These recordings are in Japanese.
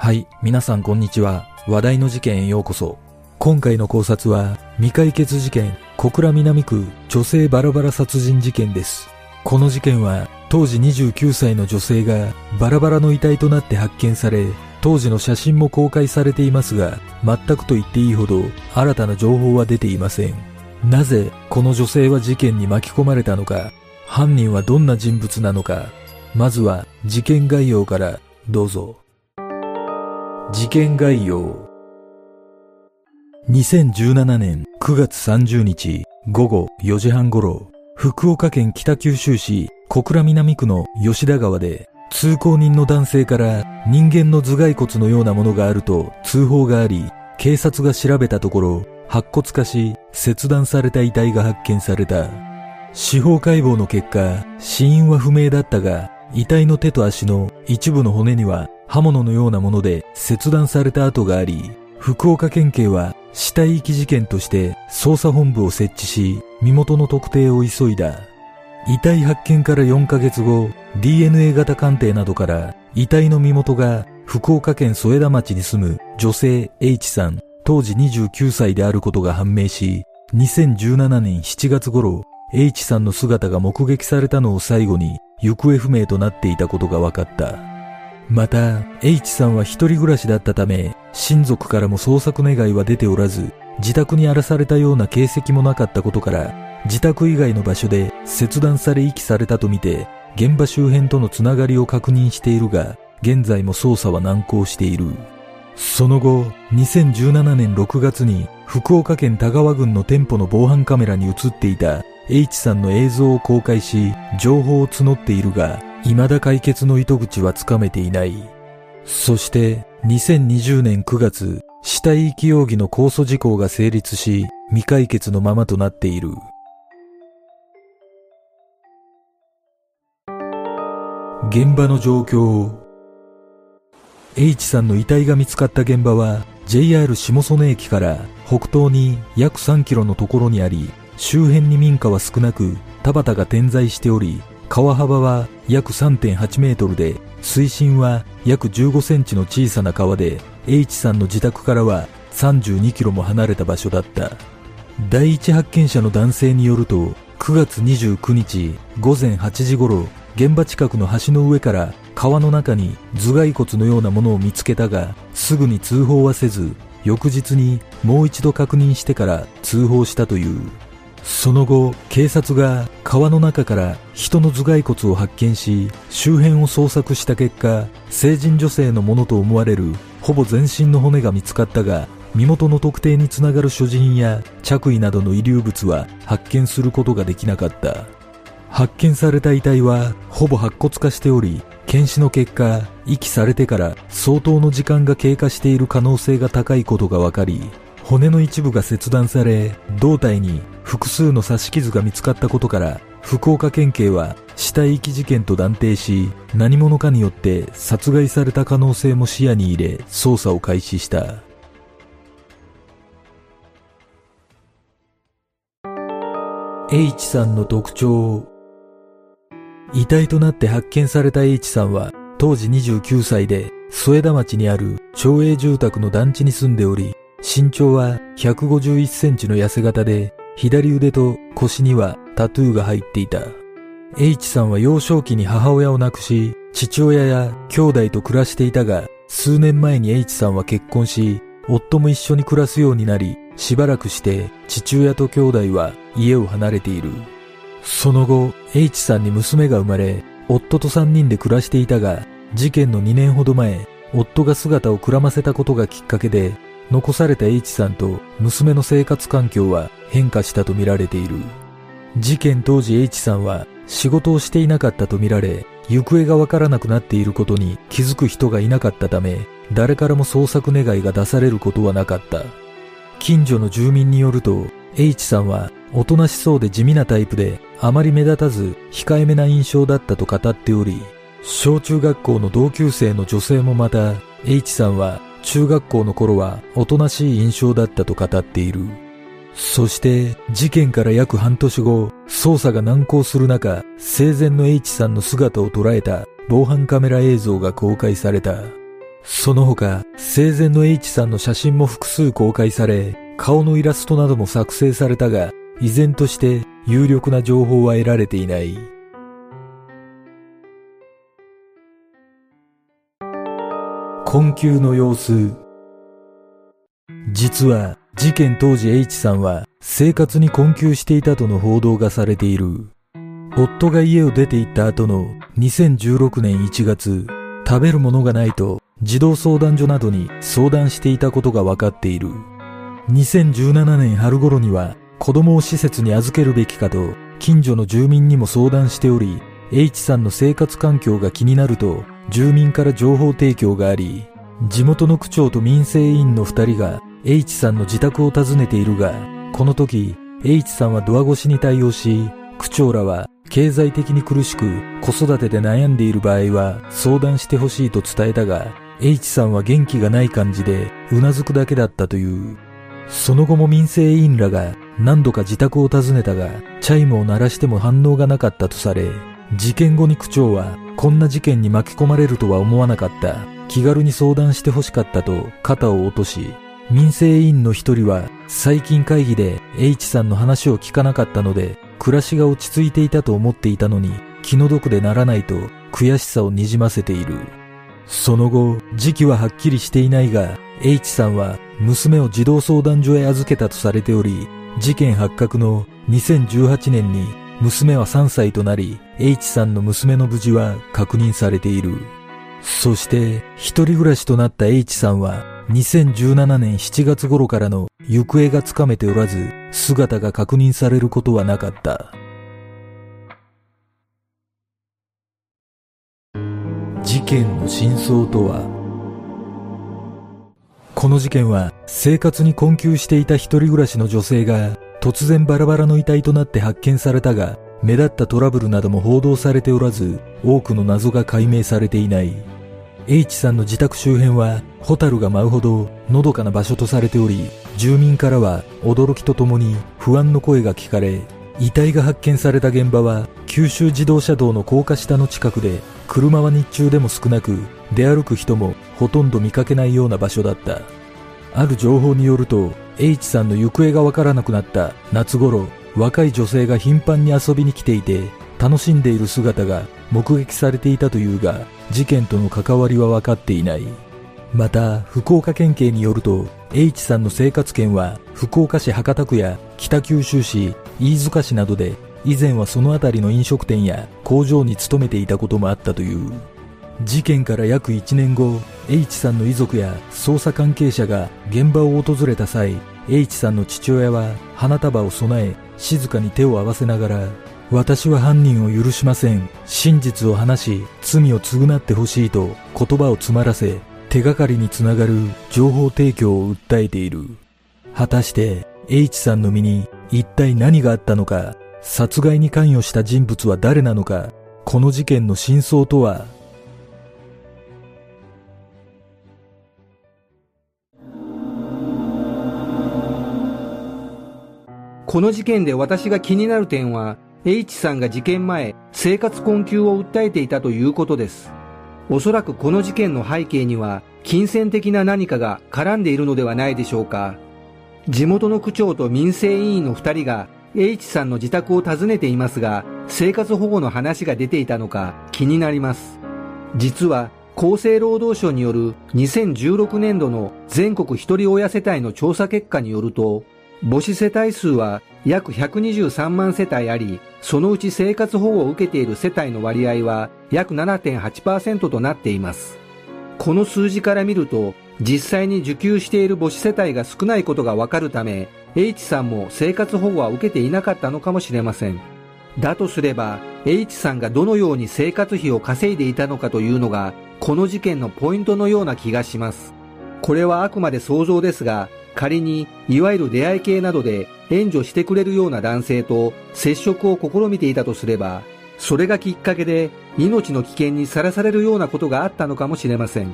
はい、皆さんこんにちは。話題の事件へようこそ。今回の考察は、未解決事件、小倉南区女性バラバラ殺人事件です。この事件は、当時29歳の女性がバラバラの遺体となって発見され、当時の写真も公開されていますが、全くと言っていいほど新たな情報は出ていません。なぜこの女性は事件に巻き込まれたのか、犯人はどんな人物なのか、まずは事件概要からどうぞ。事件概要2017年9月30日午後4時半頃、福岡県北九州市小倉南区の吉田川で通行人の男性から人間の頭蓋骨のようなものがあると通報があり、警察が調べたところ白骨化し切断された遺体が発見された。司法解剖の結果、死因は不明だったが、遺体の手と足の一部の骨には刃物のようなもので切断された跡があり、福岡県警は死体遺棄事件として捜査本部を設置し、身元の特定を急いだ。遺体発見から4ヶ月後、DNA 型鑑定などから遺体の身元が福岡県添田町に住む女性 H さん、当時29歳であることが判明し、2017年7月頃、H さんの姿が目撃されたのを最後に行方不明となっていたことが分かった。また、H さんは一人暮らしだったため、親族からも捜索願いは出ておらず、自宅に荒らされたような形跡もなかったことから、自宅以外の場所で切断され遺棄されたとみて、現場周辺とのつながりを確認しているが、現在も捜査は難航している。その後、2017年6月に福岡県田川郡の店舗の防犯カメラに映っていた H さんの映像を公開し、情報を募っているが、未だ解決の糸口はつかめていない。そして、2020年9月、死体遺棄容疑の控訴事項が成立し、未解決のままとなっている。現場の状況 H さんの遺体が見つかった現場は JR 下曽根駅から北東に約3キロのところにあり周辺に民家は少なく田畑が点在しており川幅は約3.8メートルで水深は約15センチの小さな川で H さんの自宅からは32キロも離れた場所だった。第一発見者の男性によると9月29日午前8時頃現場近くの橋の上から川の中に頭蓋骨のようなものを見つけたがすぐに通報はせず翌日にもう一度確認してから通報したという。その後警察が川の中から人の頭蓋骨を発見し周辺を捜索した結果成人女性のものと思われるほぼ全身の骨が見つかったが身元の特定につながる所持品や着衣などの遺留物は発見することができなかった。発見された遺体はほぼ白骨化しており検視の結果遺棄されてから相当の時間が経過している可能性が高いことが分かり骨の一部が切断され胴体に複数の刺し傷が見つかったことから福岡県警は死体遺棄事件と断定し何者かによって殺害された可能性も視野に入れ捜査を開始した。H さんの特徴。遺体となって発見された H さんは当時29歳で添田町にある町営住宅の団地に住んでおり身長は151センチの痩せ型で左腕と腰にはタトゥーが入っていた。H さんは幼少期に母親を亡くし父親や兄弟と暮らしていたが数年前に H さんは結婚し夫も一緒に暮らすようになりしばらくして父親と兄弟は家を離れている。その後、H さんに娘が生まれ、夫と3人で暮らしていたが、事件の2年ほど前、夫が姿をくらませたことがきっかけで、残された H さんと娘の生活環境は変化したとみられている。事件当時 H さんは仕事をしていなかったとみられ、行方がわからなくなっていることに気づく人がいなかったため、誰からも捜索願いが出されることはなかった。近所の住民によると、H さんはおとなしそうで地味なタイプで、あまり目立たず控えめな印象だったと語っており、小中学校の同級生の女性もまた、H さんは中学校の頃はおとなしい印象だったと語っている。そして事件から約半年後、捜査が難航する中、生前の H さんの姿を捉えた防犯カメラ映像が公開された。その他、生前の H さんの写真も複数公開され、顔のイラストなども作成されたが、依然として有力な情報は得られていない。困窮の様子。実は事件当時 H さんは生活に困窮していたとの報道がされている。夫が家を出て行った後の2016年1月、食べるものがないと児童相談所などに相談していたことが分かっている。2017年春頃には子供を施設に預けるべきかと近所の住民にも相談しており、H さんの生活環境が気になると住民から情報提供があり、地元の区長と民生委員の二人が H さんの自宅を訪ねているが、この時、H さんはドア越しに対応し、区長らは経済的に苦しく子育てで悩んでいる場合は相談してほしいと伝えたが、H さんは元気がない感じでうなずくだけだったという。その後も民生委員らが何度か自宅を訪ねたが、チャイムを鳴らしても反応がなかったとされ、事件後に区長はこんな事件に巻き込まれるとは思わなかった。気軽に相談してほしかったと肩を落とし、民生委員の一人は最近会議で H さんの話を聞かなかったので暮らしが落ち着いていたと思っていたのに気の毒でならないと悔しさをにじませている。その後、時期ははっきりしていないが H さんは娘を児童相談所へ預けたとされており事件発覚の2018年に娘は3歳となり H さんの娘の無事は確認されている。そして一人暮らしとなった H さんは2017年7月頃からの行方がつかめておらず、姿が確認されることはなかった。事件の真相とは？この事件は生活に困窮していた一人暮らしの女性が突然バラバラの遺体となって発見されたが目立ったトラブルなども報道されておらず多くの謎が解明されていない。H さんの自宅周辺はホタルが舞うほどのどかな場所とされており住民からは驚きとともに不安の声が聞かれ遺体が発見された現場は九州自動車道の高架下の近くで車は日中でも少なく出歩く人もほとんど見かけないような場所だった。ある情報によると H さんの行方がわからなくなった夏頃若い女性が頻繁に遊びに来ていて楽しんでいる姿が目撃されていたというが事件との関わりは分かっていない。また福岡県警によると H さんの生活圏は福岡市博多区や北九州市飯塚市などで以前はその辺りの飲食店や工場に勤めていたこともあったという。事件から約1年後 H さんの遺族や捜査関係者が現場を訪れた際 H さんの父親は花束を備え静かに手を合わせながら私は犯人を許しません。真実を話し、罪を償ってほしいと言葉を詰まらせ、手がかりにつながる情報提供を訴えている。果たして H さんの身に一体何があったのか、殺害に関与した人物は誰なのか、この事件の真相とはこの事件で私が気になる点は H さんが事件前、生活困窮を訴えていたということです。おそらくこの事件の背景には、金銭的な何かが絡んでいるのではないでしょうか。地元の区長と民生委員の2人が H さんの自宅を訪ねていますが、生活保護の話が出ていたのか気になります。実は厚生労働省による2016年度の全国一人親世帯の調査結果によると、母子世帯数は約123万世帯あり、そのうち生活保護を受けている世帯の割合は約7.8%となっています。この数字から見ると、実際に受給している母子世帯が少ないことがわかるため、H さんも生活保護は受けていなかったのかもしれません。だとすれば、H さんがどのように生活費を稼いでいたのかというのが、この事件のポイントのような気がします。これはあくまで想像ですが、仮に、いわゆる出会い系などで援助してくれるような男性と接触を試みていたとすれば、それがきっかけで命の危険にさらされるようなことがあったのかもしれません。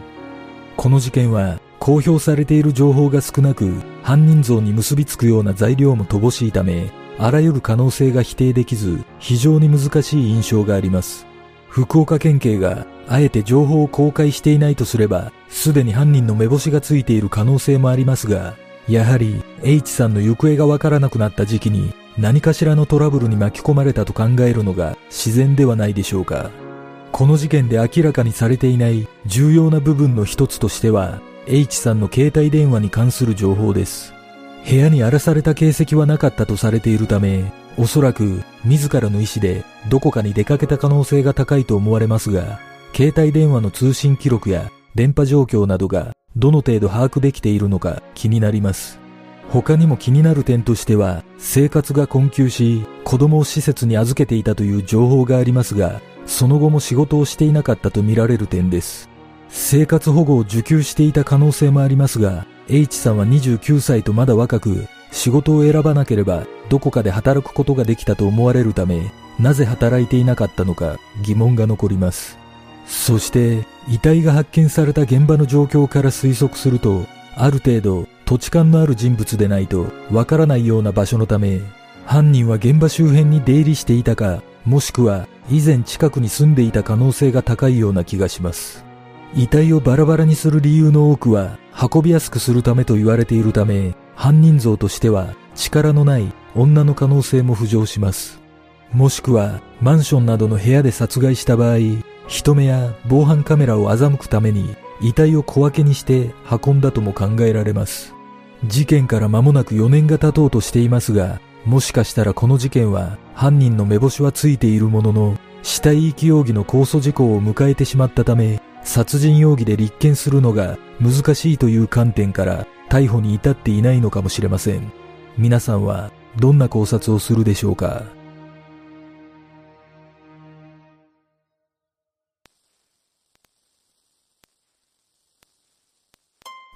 この事件は公表されている情報が少なく、犯人像に結びつくような材料も乏しいため、あらゆる可能性が否定できず、非常に難しい印象があります。福岡県警があえて情報を公開していないとすれば、すでに犯人の目星がついている可能性もありますが、やはり H さんの行方がわからなくなった時期に何かしらのトラブルに巻き込まれたと考えるのが自然ではないでしょうか。この事件で明らかにされていない重要な部分の一つとしては、H さんの携帯電話に関する情報です。部屋に荒らされた形跡はなかったとされているため、おそらく自らの意思でどこかに出かけた可能性が高いと思われますが、携帯電話の通信記録や電波状況などがどの程度把握できているのか気になります。他にも気になる点としては、生活が困窮し、子供を施設に預けていたという情報がありますが、その後も仕事をしていなかったとみられる点です。生活保護を受給していた可能性もありますが、H さんは29歳とまだ若く、仕事を選ばなければどこかで働くことができたと思われるため、なぜ働いていなかったのか疑問が残ります。そして、遺体が発見された現場の状況から推測すると、ある程度土地勘のある人物でないとわからないような場所のため、犯人は現場周辺に出入りしていたか、もしくは以前近くに住んでいた可能性が高いような気がします。遺体をバラバラにする理由の多くは運びやすくするためと言われているため、犯人像としては力のない女の可能性も浮上します。もしくはマンションなどの部屋で殺害した場合、人目や防犯カメラを欺くために遺体を小分けにして運んだとも考えられます。事件から間もなく4年が経とうとしていますが、もしかしたらこの事件は犯人の目星はついているものの、死体遺棄容疑の控訴事項を迎えてしまったため、殺人容疑で立件するのが難しいという観点から逮捕に至っていないのかもしれません。皆さんはどんな考察をするでしょうか？